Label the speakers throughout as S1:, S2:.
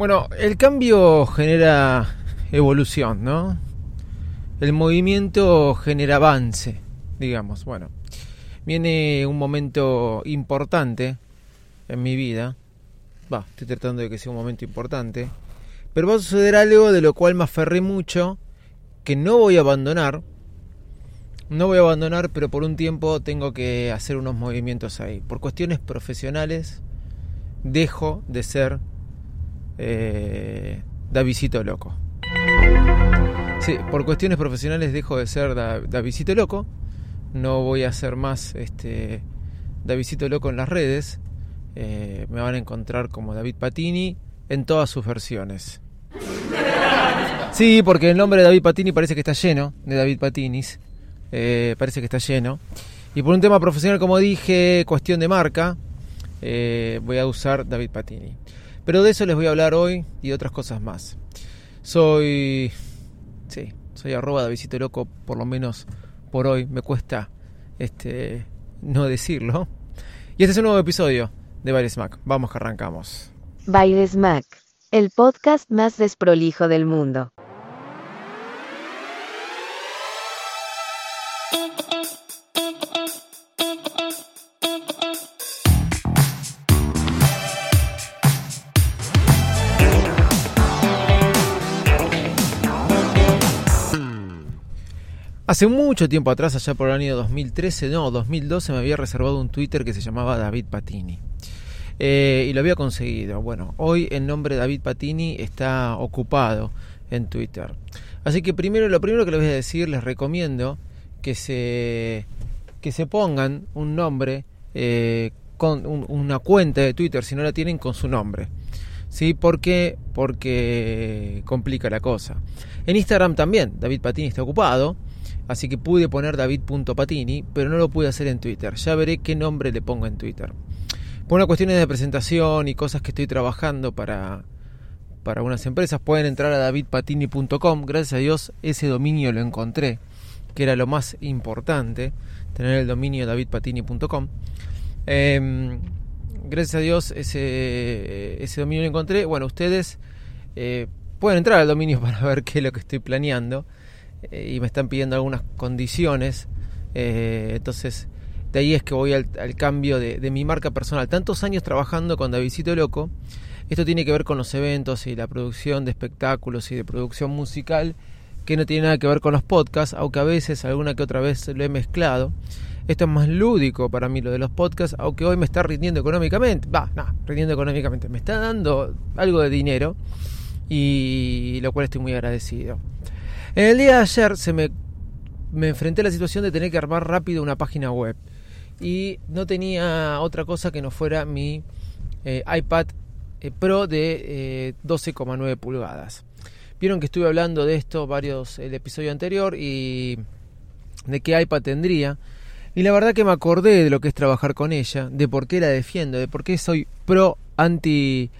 S1: Bueno, el cambio genera evolución, ¿no? El movimiento genera avance, digamos. Bueno, viene un momento importante en mi vida. Va, estoy tratando de que sea un momento importante. Pero va a suceder algo de lo cual me aferré mucho, que no voy a abandonar. No voy a abandonar, pero por un tiempo tengo que hacer unos movimientos ahí. Por cuestiones profesionales, dejo de ser eh, Davidito Loco. Sí, por cuestiones profesionales dejo de ser Davidito Loco. No voy a ser más este, Davidito Loco en las redes. Eh, me van a encontrar como David Patini en todas sus versiones. Sí, porque el nombre de David Patini parece que está lleno de David Patinis. Eh, parece que está lleno. Y por un tema profesional, como dije, cuestión de marca, eh, voy a usar David Patini. Pero de eso les voy a hablar hoy y otras cosas más. Soy. Sí, soy arroba Davidito Loco, por lo menos por hoy. Me cuesta este no decirlo. Y este es un nuevo episodio de Bailes Mac. Vamos que arrancamos.
S2: Bailes Mac, el podcast más desprolijo del mundo.
S1: Hace mucho tiempo atrás, allá por el año 2013, no, 2012, me había reservado un Twitter que se llamaba David Patini. Eh, y lo había conseguido. Bueno, hoy el nombre David Patini está ocupado en Twitter. Así que primero, lo primero que les voy a decir, les recomiendo que se, que se pongan un nombre eh, con una cuenta de Twitter, si no la tienen, con su nombre. ¿Sí? ¿Por qué? Porque complica la cosa. En Instagram también, David Patini está ocupado. Así que pude poner david.patini, pero no lo pude hacer en Twitter. Ya veré qué nombre le pongo en Twitter. Por una cuestión de presentación y cosas que estoy trabajando para, para unas empresas, pueden entrar a davidpatini.com. Gracias a Dios ese dominio lo encontré, que era lo más importante, tener el dominio davidpatini.com. Em, gracias a Dios ese, ese dominio lo encontré. Bueno, ustedes eh, pueden entrar al dominio para ver qué es lo que estoy planeando. Eh, y me están pidiendo algunas condiciones. Eh, entonces, de ahí es que voy al, cambio de, mi marca personal. Tantos años trabajando con Davidito Loco. Esto tiene que ver con los eventos y la producción de espectáculos y de producción musical, que no tiene nada que ver con los podcasts, aunque a veces, alguna que otra vez lo he mezclado. Esto es más lúdico para mí lo de los podcasts, aunque hoy me está rindiendo económicamente. Va, no, rindiendo económicamente. Me está dando algo de dinero y lo cual estoy muy agradecido. En el día de ayer se me, me enfrenté a la situación de tener que armar rápido una página web y no tenía otra cosa que no fuera mi eh, iPad eh, Pro de 12,9 eh, pulgadas. Vieron que estuve hablando de esto varios el episodio anterior y de qué iPad tendría. Y la verdad que me acordé de lo que es trabajar con ella, de por qué la defiendo, de por qué soy pro anti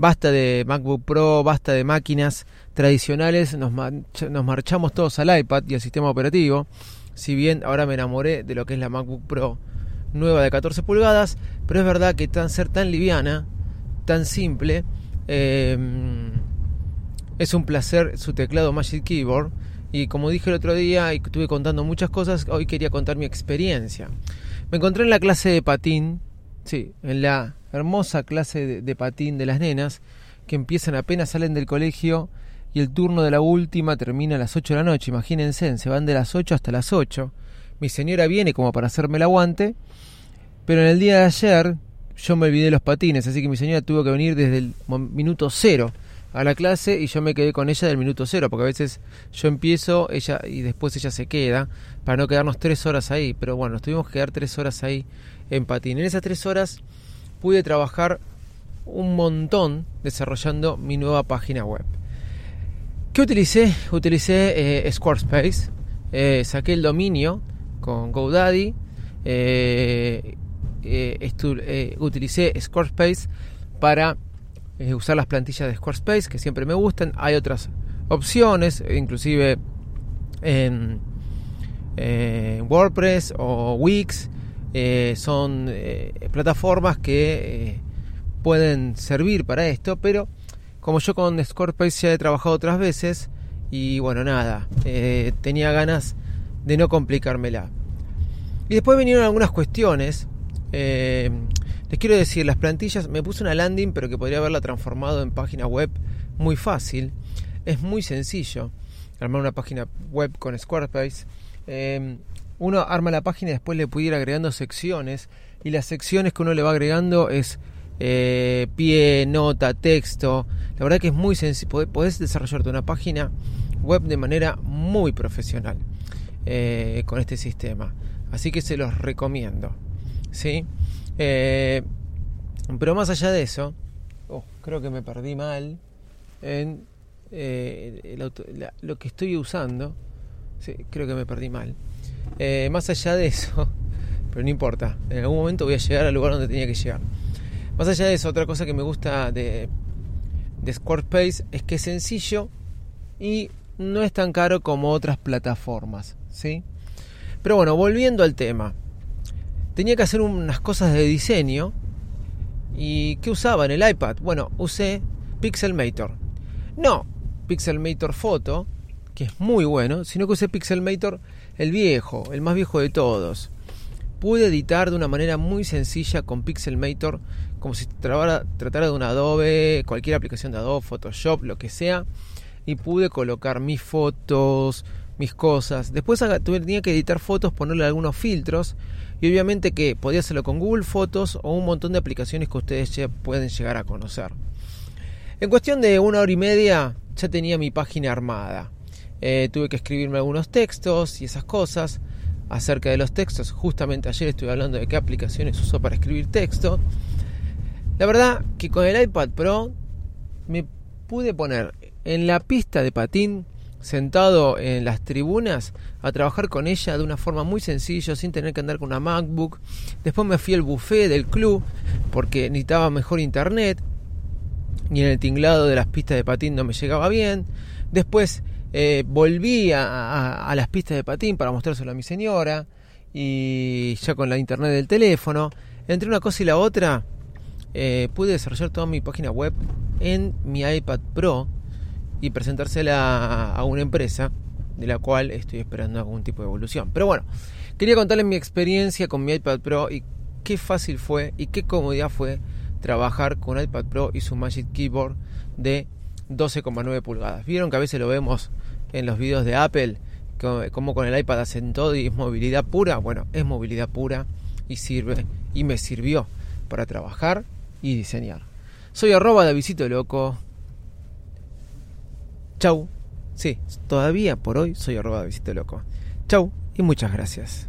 S1: basta de MacBook Pro, basta de máquinas tradicionales, nos, marchamos todos al iPad y al sistema operativo. Si bien ahora me enamoré de lo que es la MacBook Pro nueva de 14 pulgadas, pero es verdad que tan ser tan liviana, tan simple, em, es un placer su teclado Magic Keyboard. Y como dije el otro día y estuve contando muchas cosas, hoy quería contar mi experiencia. Me encontré en la clase de patín, sí, en la hermosa clase de, patín de las nenas que empiezan apenas salen del colegio y el turno de la última termina a las 8 de la noche. Imagínense, se van de las 8 hasta las 8. Mi señora viene como para hacerme el aguante, pero en el día de ayer yo me olvidé los patines, así que mi señora tuvo que venir desde el minuto cero a la clase y yo me quedé con ella del minuto cero, porque a veces yo empiezo ella y después ella se queda para no quedarnos tres horas ahí, pero bueno, nos tuvimos que quedar tres horas ahí en patín. En esas tres horas pude trabajar un montón desarrollando mi nueva página web. ¿Qué utilicé? Utilicé eh, Squarespace, eh, saqué el dominio con GoDaddy, eh, utilicé Squarespace para usar las plantillas de Squarespace que siempre me gustan. Hay otras opciones, inclusive en WordPress o Wix. Son plataformas que pueden servir para esto, pero como yo con Scorpius ya he trabajado otras veces y bueno, nada, eh, tenía ganas de no complicármela. Y después vinieron algunas cuestiones. Eh, les quiero decir, las plantillas, me puse una landing, pero que podría haberla transformado en página web muy fácil. Es muy sencillo armar una página web con Squarespace. Eh, uno arma la página y después le puede ir agregando secciones. Y las secciones que uno le va agregando es eh, pie, nota, texto. La verdad que es muy sencillo. Podés desarrollarte una página web de manera muy profesional eh, con este sistema. Así que se los recomiendo. ¿sí? Eh, pero más allá de eso, oh, creo que me perdí mal en lo que estoy usando. Sí, creo que me perdí mal. Más allá de eso, pero no importa. En algún momento voy a llegar al lugar donde tenía que llegar. Más allá de eso, otra cosa que me gusta de, de Squarespace es que es sencillo y no es tan caro como otras plataformas, ¿sí? Pero bueno, volviendo al tema. Tenía que hacer unas cosas de diseño y ¿qué usaba en el iPad? Bueno, usé Pixelmator. No Pixelmator Photo, que es muy bueno, sino que usé Pixelmator el viejo, el más viejo de todos. Pude editar de una manera muy sencilla con Pixelmator como si tratara, de un Adobe, cualquier aplicación de Adobe, Photoshop, lo que sea, y pude colocar mis fotos, mis cosas. Después tenía que editar fotos, ponerle algunos filtros, y obviamente que podía hacerlo con Google Fotos o un montón de aplicaciones que ustedes ya pueden llegar a conocer. En cuestión de una hora y media ya tenía mi página armada. Eh, tuve que escribirme algunos textos y esas cosas acerca de los textos. Justamente ayer estuve hablando de qué aplicaciones uso para escribir texto. La verdad que con el iPad Pro me pude poner en la pista de patín sentado en las tribunas a trabajar con ella de una forma muy sencilla sin tener que andar con una MacBook. Después me fui al buffet del club porque necesitaba mejor internet y en el tinglado de las pistas de patín no me llegaba bien. Después eh, volví a, las pistas de patín para mostrárselo a mi señora y ya con la internet del teléfono. Entre una cosa y la otra eh, pude desarrollar toda mi página web en mi iPad Pro y presentársela a una empresa de la cual estoy esperando algún tipo de evolución. Pero bueno, quería contarles mi experiencia con mi iPad Pro y qué fácil fue y qué comodidad fue trabajar con iPad Pro y su Magic Keyboard de 12,9 pulgadas. Vieron que a veces lo vemos en los videos de Apple, como con el iPad hacen todo y es movilidad pura. Bueno, es movilidad pura y sirve y me sirvió para trabajar y diseñar. Soy arroba de Visito Loco. Chau. Sí, todavía por hoy soy arroba de Visito Loco. Chau y muchas gracias.